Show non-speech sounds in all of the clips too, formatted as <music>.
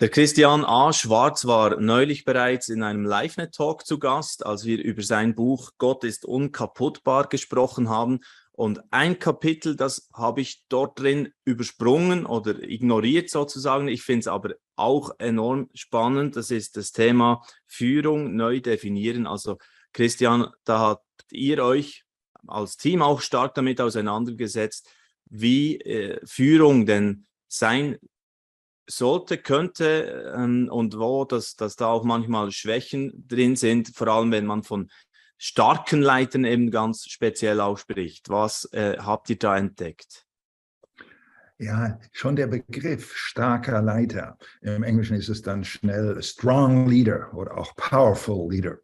Der Christian A. Schwarz war neulich bereits in einem LiveNet-Talk zu Gast, als wir über sein Buch Gott ist unkaputtbar gesprochen haben. Und ein Kapitel, das habe ich dort drin übersprungen oder ignoriert sozusagen. Ich finde es aber auch enorm spannend. Das ist das Thema Führung neu definieren. Also Christian, da habt ihr euch als Team auch stark damit auseinandergesetzt, wie äh, Führung denn sein sollte, könnte ähm, und wo, dass, dass da auch manchmal Schwächen drin sind, vor allem wenn man von starken Leitern eben ganz speziell ausspricht. Was äh, habt ihr da entdeckt? Ja, schon der Begriff starker Leiter. Im Englischen ist es dann schnell strong leader oder auch powerful leader.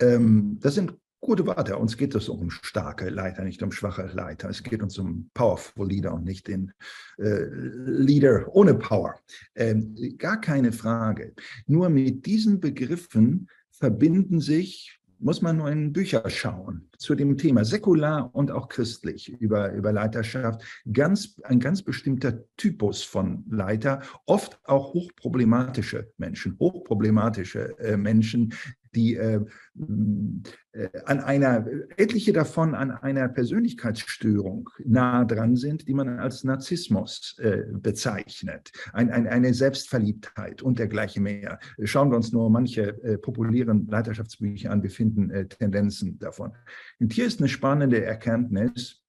Ähm, das sind gute Worte. Uns geht es um starke Leiter, nicht um schwache Leiter. Es geht uns um powerful Leader und nicht den äh, Leader ohne Power. Ähm, gar keine Frage. Nur mit diesen Begriffen verbinden sich muss man nur in Bücher schauen zu dem Thema, säkular und auch christlich über, über Leiterschaft. Ganz, ein ganz bestimmter Typus von Leiter, oft auch hochproblematische Menschen, hochproblematische äh, Menschen, die äh, äh, an einer, etliche davon an einer Persönlichkeitsstörung nah dran sind, die man als Narzissmus äh, bezeichnet, ein, ein, eine Selbstverliebtheit und dergleichen mehr. Schauen wir uns nur manche äh, populären Leiterschaftsbücher an, wir finden äh, Tendenzen davon. Und hier ist eine spannende Erkenntnis,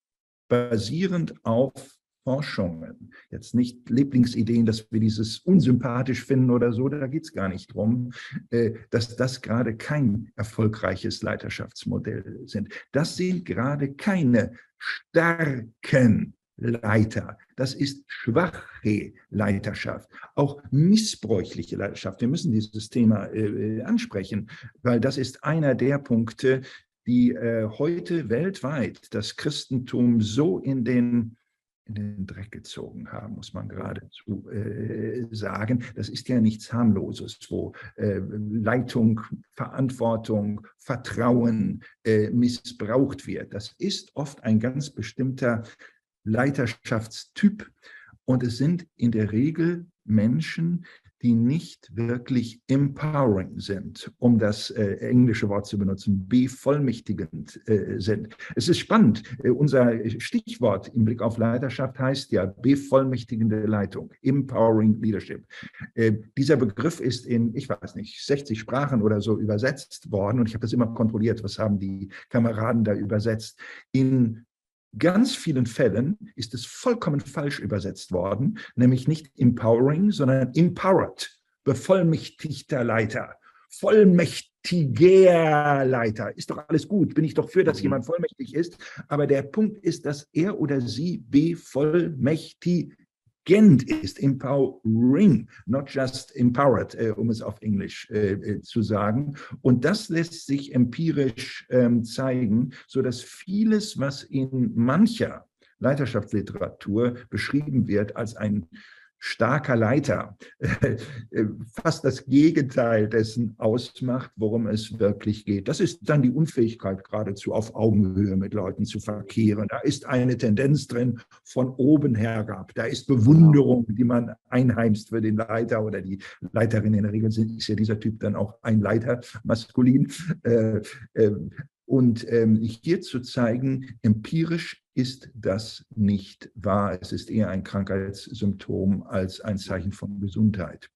basierend auf Forschungen. Jetzt nicht Lieblingsideen, dass wir dieses unsympathisch finden oder so, da geht es gar nicht drum, äh, dass das gerade kein erfolgreiches Leiterschaftsmodell sind. Das sind gerade keine starken Leiter. Das ist schwache Leiterschaft, auch missbräuchliche Leiterschaft. Wir müssen dieses Thema äh, ansprechen, weil das ist einer der Punkte, die äh, heute weltweit das Christentum so in den in den Dreck gezogen haben, muss man geradezu äh, sagen. Das ist ja nichts harmloses, wo äh, Leitung, Verantwortung, Vertrauen äh, missbraucht wird. Das ist oft ein ganz bestimmter Leiterschaftstyp und es sind in der Regel Menschen, die nicht wirklich empowering sind, um das äh, englische Wort zu benutzen, bevollmächtigend äh, sind. Es ist spannend. Äh, unser Stichwort im Blick auf Leiterschaft heißt ja bevollmächtigende Leitung, empowering leadership. Äh, dieser Begriff ist in, ich weiß nicht, 60 Sprachen oder so übersetzt worden und ich habe das immer kontrolliert, was haben die Kameraden da übersetzt. In ganz vielen Fällen ist es vollkommen falsch übersetzt worden, nämlich nicht empowering, sondern empowered, bevollmächtigter Leiter, vollmächtiger Leiter. Ist doch alles gut, bin ich doch für, dass mhm. jemand vollmächtig ist, aber der Punkt ist, dass er oder sie bevollmächtigt Gent ist empowering, not just empowered, äh, um es auf Englisch äh, äh, zu sagen. Und das lässt sich empirisch ähm, zeigen, so dass vieles, was in mancher Leiterschaftsliteratur beschrieben wird als ein starker Leiter äh, fast das Gegenteil dessen ausmacht, worum es wirklich geht. Das ist dann die Unfähigkeit, geradezu auf Augenhöhe mit Leuten zu verkehren. Da ist eine Tendenz drin von oben herab. Da ist Bewunderung, die man einheimst für den Leiter oder die Leiterin. In der Regel ist ja dieser Typ dann auch ein Leiter, maskulin. Äh, äh, und ähm, hier zu zeigen, empirisch ist das nicht wahr. Es ist eher ein Krankheitssymptom als ein Zeichen von Gesundheit.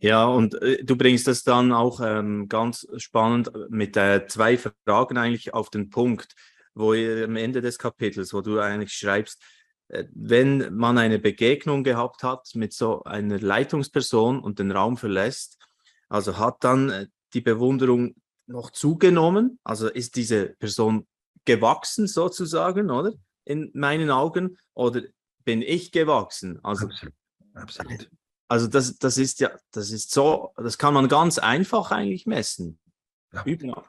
Ja, und äh, du bringst das dann auch ähm, ganz spannend mit äh, zwei Fragen eigentlich auf den Punkt, wo ihr am Ende des Kapitels, wo du eigentlich schreibst, äh, wenn man eine Begegnung gehabt hat mit so einer Leitungsperson und den Raum verlässt, also hat dann äh, die Bewunderung noch zugenommen? Also ist diese Person gewachsen sozusagen, oder? In meinen Augen? Oder bin ich gewachsen? Also, absolut. absolut. Also das, das ist ja, das ist so, das kann man ganz einfach eigentlich messen. Ja. Überall.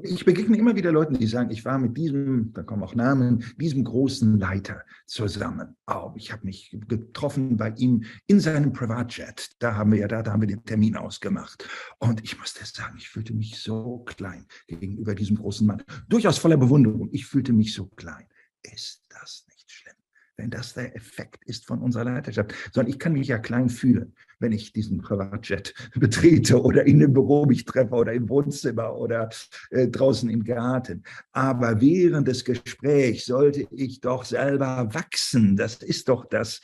Ich begegne immer wieder Leuten, die sagen, ich war mit diesem, da kommen auch Namen, diesem großen Leiter zusammen. Oh, ich habe mich getroffen bei ihm in seinem Privatjet. Da haben wir ja, da, da haben wir den Termin ausgemacht. Und ich muss das sagen, ich fühlte mich so klein gegenüber diesem großen Mann. Durchaus voller Bewunderung. Ich fühlte mich so klein. Ist das? Wenn das der Effekt ist von unserer Leiterschaft. Sondern ich kann mich ja klein fühlen, wenn ich diesen Privatjet <laughs> betrete oder in dem Büro mich treffe oder im Wohnzimmer oder äh, draußen im Garten. Aber während des Gesprächs sollte ich doch selber wachsen. Das ist doch das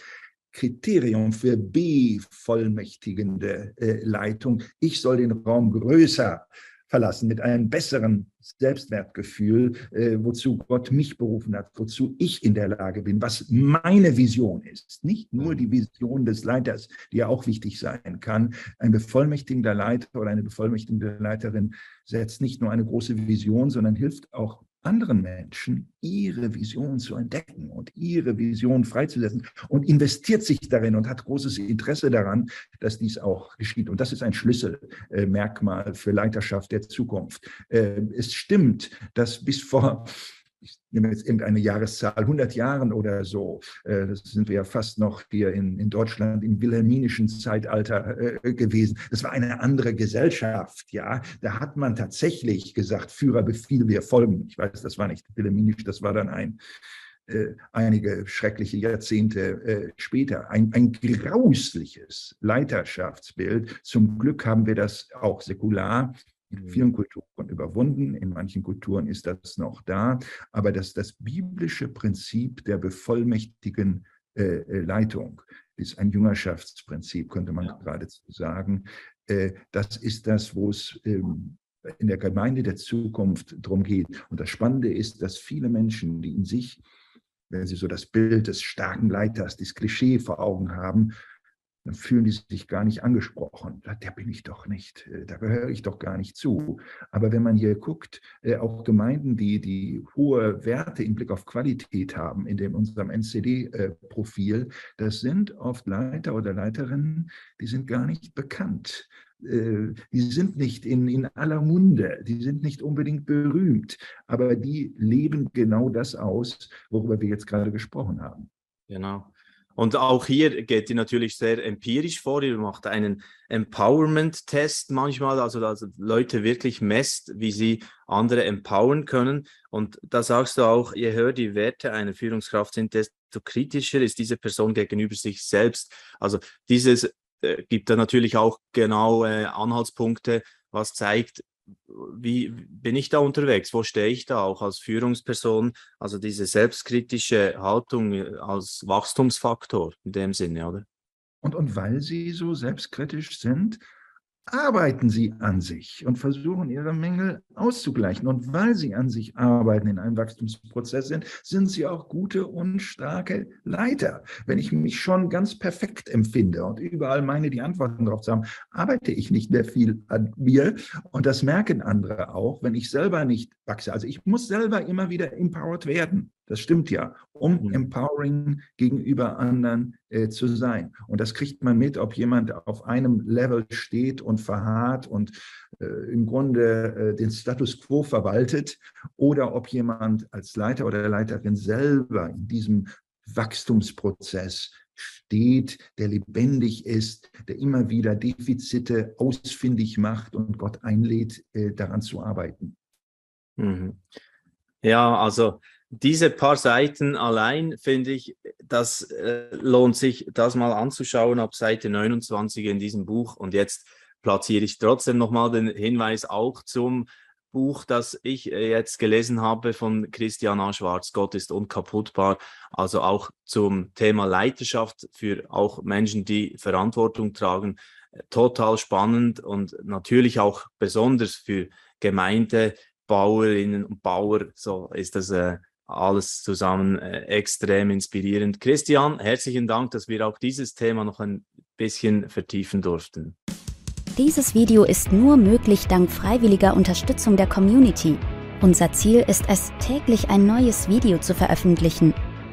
Kriterium für bevollmächtigende äh, Leitung. Ich soll den Raum größer verlassen, mit einem besseren Selbstwertgefühl, äh, wozu Gott mich berufen hat, wozu ich in der Lage bin, was meine Vision ist. Nicht nur die Vision des Leiters, die ja auch wichtig sein kann. Ein bevollmächtigender Leiter oder eine bevollmächtigende Leiterin setzt nicht nur eine große Vision, sondern hilft auch anderen Menschen ihre Vision zu entdecken und ihre Vision freizusetzen und investiert sich darin und hat großes Interesse daran, dass dies auch geschieht. Und das ist ein Schlüsselmerkmal für Leiterschaft der Zukunft. Äh, es stimmt, dass bis vor ich nehme jetzt irgendeine Jahreszahl, 100 Jahren oder so, äh, das sind wir ja fast noch hier in, in Deutschland im wilhelminischen Zeitalter äh, gewesen. Das war eine andere Gesellschaft, ja. Da hat man tatsächlich gesagt, Führer befiehl, wir folgen. Ich weiß, das war nicht wilhelminisch, das war dann ein, äh, einige schreckliche Jahrzehnte später. Ein, ein grausliches Leiterschaftsbild. Zum Glück haben wir das auch säkular in vielen Kulturen überwunden, in manchen Kulturen ist das noch da, aber das, das biblische Prinzip der bevollmächtigen äh, äh Leitung ist ein Jüngerschaftsprinzip, könnte man ja. geradezu sagen. Äh, das ist das, wo es ähm, in der Gemeinde der Zukunft darum geht. Und das Spannende ist, dass viele Menschen, die in sich, wenn sie so das Bild des starken Leiters, das Klischee vor Augen haben, dann fühlen die sich gar nicht angesprochen. Der bin ich doch nicht, äh, da gehöre ich doch gar nicht zu. Aber wenn man hier guckt, äh, auch Gemeinden, die, die hohe Werte im Blick auf Qualität haben, in dem unserem NCD-Profil, das sind oft Leiter oder Leiterinnen, die sind gar nicht bekannt. Äh, die sind nicht in, in aller Munde, die sind nicht unbedingt berühmt, aber die leben genau das aus, worüber wir jetzt gerade gesprochen haben. Genau. Und auch hier geht ihr natürlich sehr empirisch vor. Ihr macht einen Empowerment-Test manchmal, also dass Leute wirklich messt, wie sie andere empowern können. Und da sagst du auch, je höher die Werte einer Führungskraft sind, desto kritischer ist diese Person gegenüber sich selbst. Also dieses äh, gibt da natürlich auch genau äh, Anhaltspunkte, was zeigt, wie bin ich da unterwegs? Wo stehe ich da auch als Führungsperson? Also diese selbstkritische Haltung äh, als Wachstumsfaktor in dem Sinne, oder? Und, und weil Sie so selbstkritisch sind, arbeiten sie an sich und versuchen ihre Mängel auszugleichen. Und weil sie an sich arbeiten, in einem Wachstumsprozess sind, sind sie auch gute und starke Leiter. Wenn ich mich schon ganz perfekt empfinde und überall meine, die Antworten darauf zu haben, arbeite ich nicht mehr viel an mir. Und das merken andere auch, wenn ich selber nicht wachse. Also ich muss selber immer wieder empowered werden. Das stimmt ja, um mhm. empowering gegenüber anderen äh, zu sein. Und das kriegt man mit, ob jemand auf einem Level steht und verharrt und äh, im Grunde äh, den Status quo verwaltet oder ob jemand als Leiter oder Leiterin selber in diesem Wachstumsprozess steht, der lebendig ist, der immer wieder Defizite ausfindig macht und Gott einlädt, äh, daran zu arbeiten. Mhm. Ja, also diese paar Seiten allein finde ich, das äh, lohnt sich, das mal anzuschauen ab Seite 29 in diesem Buch. Und jetzt platziere ich trotzdem nochmal den Hinweis auch zum Buch, das ich äh, jetzt gelesen habe von Christian A. Schwarz, Gott ist unkaputtbar. Also auch zum Thema Leiterschaft für auch Menschen, die Verantwortung tragen. Total spannend und natürlich auch besonders für Gemeindebauerinnen und Bauer. So ist das äh, alles zusammen äh, extrem inspirierend. Christian, herzlichen Dank, dass wir auch dieses Thema noch ein bisschen vertiefen durften. Dieses Video ist nur möglich dank freiwilliger Unterstützung der Community. Unser Ziel ist es, täglich ein neues Video zu veröffentlichen.